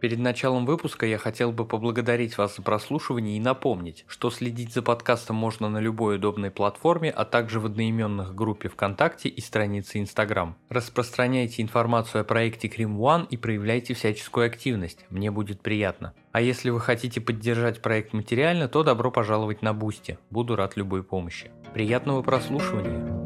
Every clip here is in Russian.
Перед началом выпуска я хотел бы поблагодарить вас за прослушивание и напомнить, что следить за подкастом можно на любой удобной платформе, а также в одноименных группе ВКонтакте и странице Инстаграм. Распространяйте информацию о проекте Crime One и проявляйте всяческую активность, мне будет приятно. А если вы хотите поддержать проект материально, то добро пожаловать на Бусти, буду рад любой помощи. Приятного прослушивания!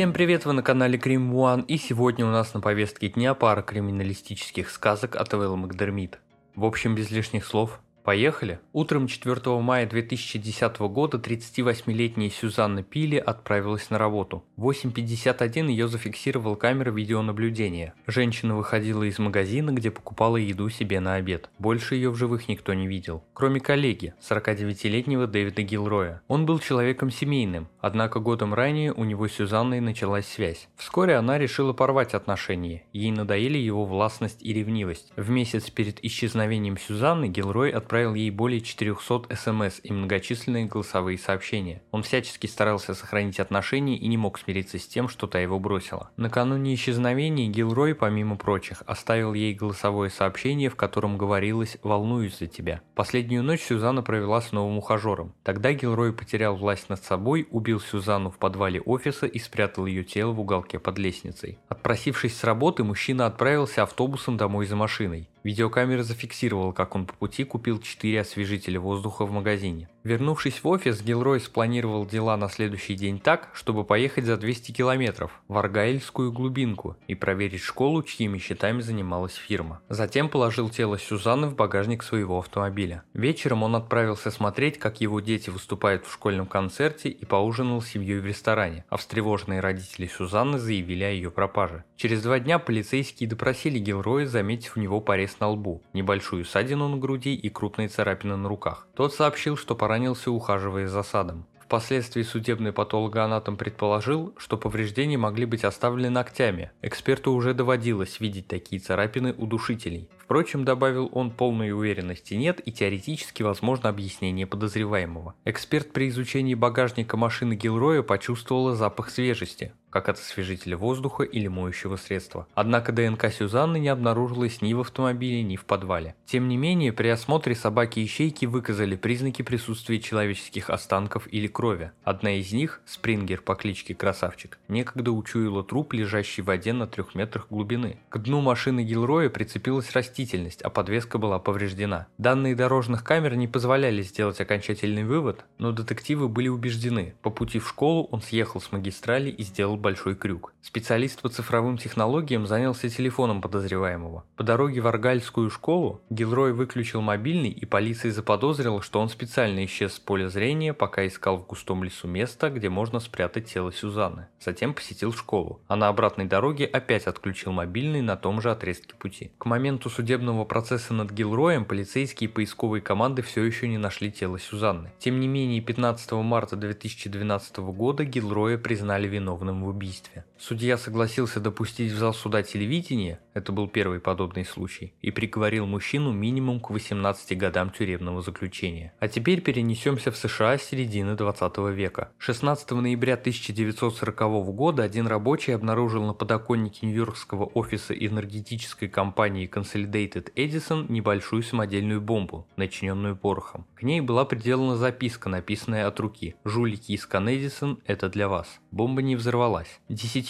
Всем привет, вы на канале Крим One, и сегодня у нас на повестке дня пара криминалистических сказок от Эвелла Макдермит. В общем, без лишних слов, Поехали! Утром 4 мая 2010 года 38-летняя Сюзанна Пили отправилась на работу. В 8.51 ее зафиксировала камера видеонаблюдения. Женщина выходила из магазина, где покупала еду себе на обед. Больше ее в живых никто не видел. Кроме коллеги, 49-летнего Дэвида Гилроя. Он был человеком семейным, однако годом ранее у него с Сюзанной началась связь. Вскоре она решила порвать отношения. Ей надоели его властность и ревнивость. В месяц перед исчезновением Сюзанны Гилрой отправился отправил ей более 400 смс и многочисленные голосовые сообщения. Он всячески старался сохранить отношения и не мог смириться с тем, что та его бросила. Накануне исчезновения Гилрой, помимо прочих, оставил ей голосовое сообщение, в котором говорилось «волнуюсь за тебя». Последнюю ночь Сюзанна провела с новым ухажером. Тогда Гилрой потерял власть над собой, убил Сюзанну в подвале офиса и спрятал ее тело в уголке под лестницей. Отпросившись с работы, мужчина отправился автобусом домой за машиной. Видеокамера зафиксировала, как он по пути купил 4 освежителя воздуха в магазине. Вернувшись в офис, Гилрой спланировал дела на следующий день так, чтобы поехать за 200 километров в Аргайльскую глубинку и проверить школу, чьими счетами занималась фирма. Затем положил тело Сюзанны в багажник своего автомобиля. Вечером он отправился смотреть, как его дети выступают в школьном концерте и поужинал с семьей в ресторане, а встревоженные родители Сюзанны заявили о ее пропаже. Через два дня полицейские допросили Гилроя, заметив у него порез на лбу, небольшую ссадину на груди и крупные царапины на руках. Тот сообщил, что поранился, ухаживая за садом. Впоследствии судебный патологоанатом предположил, что повреждения могли быть оставлены ногтями. Эксперту уже доводилось видеть такие царапины у душителей. Впрочем, добавил он, полной уверенности нет и теоретически возможно объяснение подозреваемого. Эксперт при изучении багажника машины Гилроя почувствовала запах свежести, как от освежителя воздуха или моющего средства. Однако ДНК Сюзанны не обнаружилось ни в автомобиле, ни в подвале. Тем не менее, при осмотре собаки и щейки выказали признаки присутствия человеческих останков или крови. Одна из них, Спрингер по кличке Красавчик, некогда учуяла труп, лежащий в воде на трех метрах глубины. К дну машины Гилроя прицепилась растение растительность, а подвеска была повреждена. Данные дорожных камер не позволяли сделать окончательный вывод, но детективы были убеждены. По пути в школу он съехал с магистрали и сделал большой крюк. Специалист по цифровым технологиям занялся телефоном подозреваемого. По дороге в Аргальскую школу Гилрой выключил мобильный и полиция заподозрила, что он специально исчез с поля зрения, пока искал в густом лесу место, где можно спрятать тело Сюзанны. Затем посетил школу, а на обратной дороге опять отключил мобильный на том же отрезке пути. К моменту судебного судебного процесса над Гилроем полицейские и поисковые команды все еще не нашли тело Сюзанны. Тем не менее, 15 марта 2012 года Гилроя признали виновным в убийстве. Судья согласился допустить в зал суда телевидения, это был первый подобный случай, и приговорил мужчину минимум к 18 годам тюремного заключения. А теперь перенесемся в США с середины 20 века. 16 ноября 1940 года один рабочий обнаружил на подоконнике Нью-Йоркского офиса энергетической компании Consolidated Dated Edison небольшую самодельную бомбу, начиненную порохом. К ней была приделана записка, написанная от руки «Жулики из Эдисон, это для вас». Бомба не взорвалась.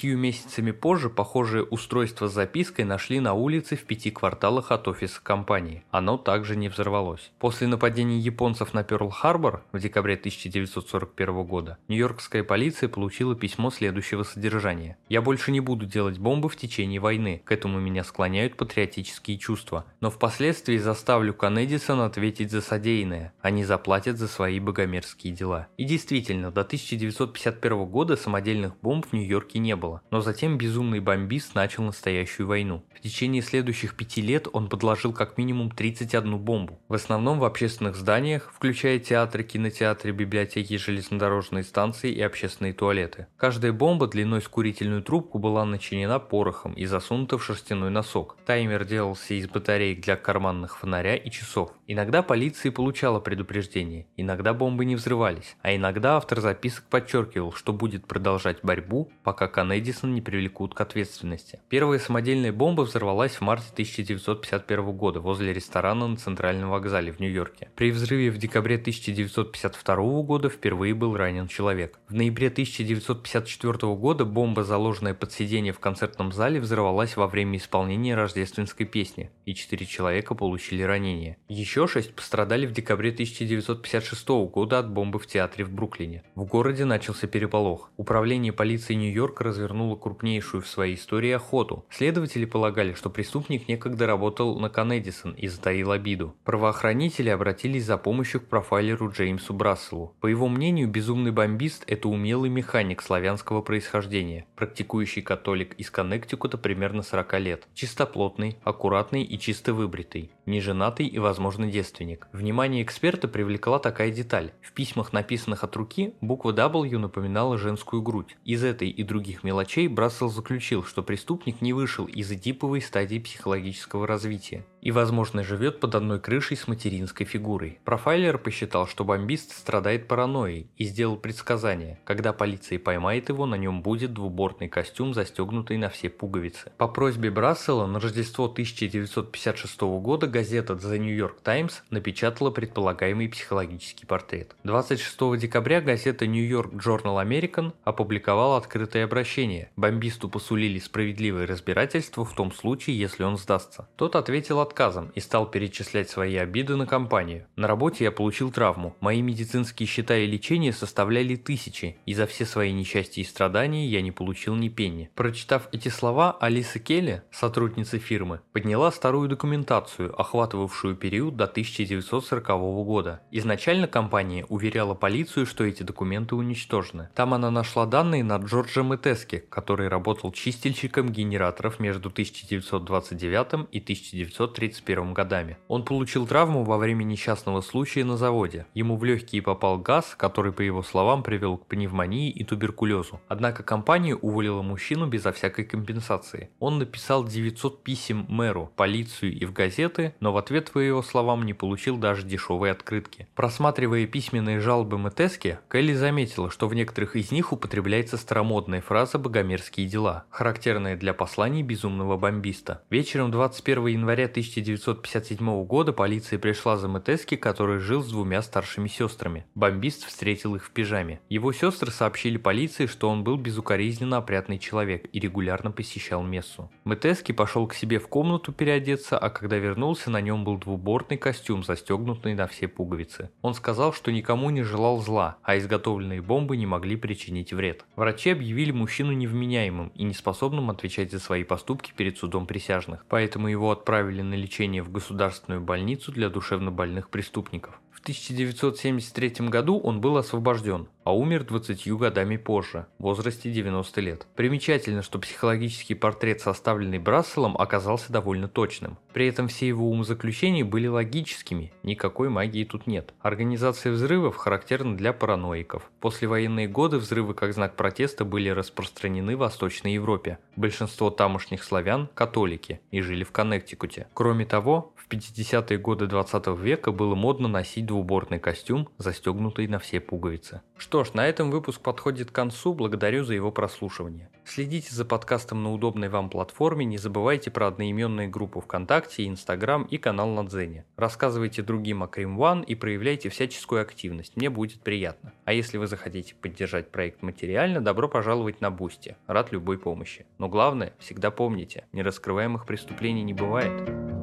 Десятью месяцами позже похожее устройство с запиской нашли на улице в пяти кварталах от офиса компании. Оно также не взорвалось. После нападения японцев на Пёрл-Харбор в декабре 1941 года нью-йоркская полиция получила письмо следующего содержания. «Я больше не буду делать бомбы в течение войны. К этому меня склоняют патриотические чувства но впоследствии заставлю Коннедисон ответить за содеянное. Они заплатят за свои богомерзкие дела. И действительно, до 1951 года самодельных бомб в Нью-Йорке не было, но затем безумный бомбист начал настоящую войну. В течение следующих пяти лет он подложил как минимум 31 бомбу, в основном в общественных зданиях, включая театры, кинотеатры, библиотеки, железнодорожные станции и общественные туалеты. Каждая бомба длиной с курительную трубку была начинена порохом и засунута в шерстяной носок. Таймер делался из батареек для карманных фонаря и часов. Иногда полиция получала предупреждение, иногда бомбы не взрывались, а иногда автор записок подчеркивал, что будет продолжать борьбу, пока Коннедисон не привлекут к ответственности. Первая самодельная бомба взорвалась в марте 1951 года возле ресторана на Центральном вокзале в Нью-Йорке. При взрыве в декабре 1952 года впервые был ранен человек. В ноябре 1954 года бомба, заложенная под сиденье в концертном зале, взорвалась во время исполнения рождественской песни, и четыре человека получили ранения. Еще шесть пострадали в декабре 1956 года от бомбы в театре в Бруклине. В городе начался переполох. Управление полиции Нью-Йорка развернуло крупнейшую в своей истории охоту. Следователи полагали, что преступник некогда работал на Коннедисон и затаил обиду. Правоохранители обратились за помощью к профайлеру Джеймсу Брасселу. По его мнению, безумный бомбист – это умелый механик славянского происхождения, практикующий католик из Коннектикута примерно 40 лет, чистоплотный, аккуратный и чисто выбритый, неженатый и, возможно, девственник. Внимание эксперта привлекла такая деталь. В письмах, написанных от руки, буква W напоминала женскую грудь. Из этой и других мелочей Брассел заключил, что преступник не вышел из эдиповой стадии психологического развития и, возможно, живет под одной крышей с материнской фигурой. Профайлер посчитал, что бомбист страдает паранойей и сделал предсказание. Когда полиция поймает его, на нем будет двубортный костюм, застегнутый на все пуговицы. По просьбе Брассела на Рождество 1956 года газета The New York Times напечатала предполагаемый психологический портрет. 26 декабря газета New York Journal American опубликовала открытое обращение. Бомбисту посулили справедливое разбирательство в том случае, если он сдастся. Тот ответил отказом и стал перечислять свои обиды на компанию. На работе я получил травму. Мои медицинские счета и лечение составляли тысячи, и за все свои несчастья и страдания я не получил ни пенни. Прочитав эти слова, Алиса Келли, сотрудница фирмы, подняла старую документацию, охватывавшую период до 1940 года. Изначально компания уверяла полицию, что эти документы уничтожены. Там она нашла данные на Джорджа Метески, который работал чистильщиком генераторов между 1929 и 1931 годами. Он получил травму во время несчастного случая на заводе. Ему в легкие попал газ, который, по его словам, привел к пневмонии и туберкулезу. Однако компания уволила мужчину безо всякой компенсации. Он написал 900 писем мэру, полицию и в газеты, но в ответ, по его словам, не получил даже дешевой открытки. Просматривая письменные жалобы Метески, Келли заметила, что в некоторых из них употребляется старомодная фраза «богомерзкие дела», характерная для посланий безумного бомбиста. Вечером 21 января 1957 года полиция пришла за Метески, который жил с двумя старшими сестрами. Бомбист встретил их в пижаме. Его сестры сообщили полиции, что он был безукоризненно опрятный человек и регулярно посещал мессу. Метески пошел к себе в комнату переодеться, а когда вернулся, на нем был двубортный костюм, застегнутый на все пуговицы. Он сказал, что никому не желал зла, а изготовленные бомбы не могли причинить вред. Врачи объявили мужчину невменяемым и неспособным отвечать за свои поступки перед судом присяжных, поэтому его отправили на лечение в государственную больницу для душевнобольных преступников. В 1973 году он был освобожден, а умер 20 годами позже, в возрасте 90 лет. Примечательно, что психологический портрет, составленный Брасселом, оказался довольно точным. При этом все его умозаключения были логическими, никакой магии тут нет. Организация взрывов характерна для параноиков. После военные годы взрывы как знак протеста были распространены в Восточной Европе. Большинство тамошних славян – католики и жили в Коннектикуте. Кроме того, в 50-е годы 20 века было модно носить двубортный костюм, застегнутый на все пуговицы. Что ж, на этом выпуск подходит к концу, благодарю за его прослушивание. Следите за подкастом на удобной вам платформе, не забывайте про одноименные группы ВКонтакте, Инстаграм и канал на Дзене. Рассказывайте другим о Crime One и проявляйте всяческую активность, мне будет приятно. А если вы захотите поддержать проект материально, добро пожаловать на Бусти, рад любой помощи. Но главное, всегда помните, нераскрываемых преступлений не бывает.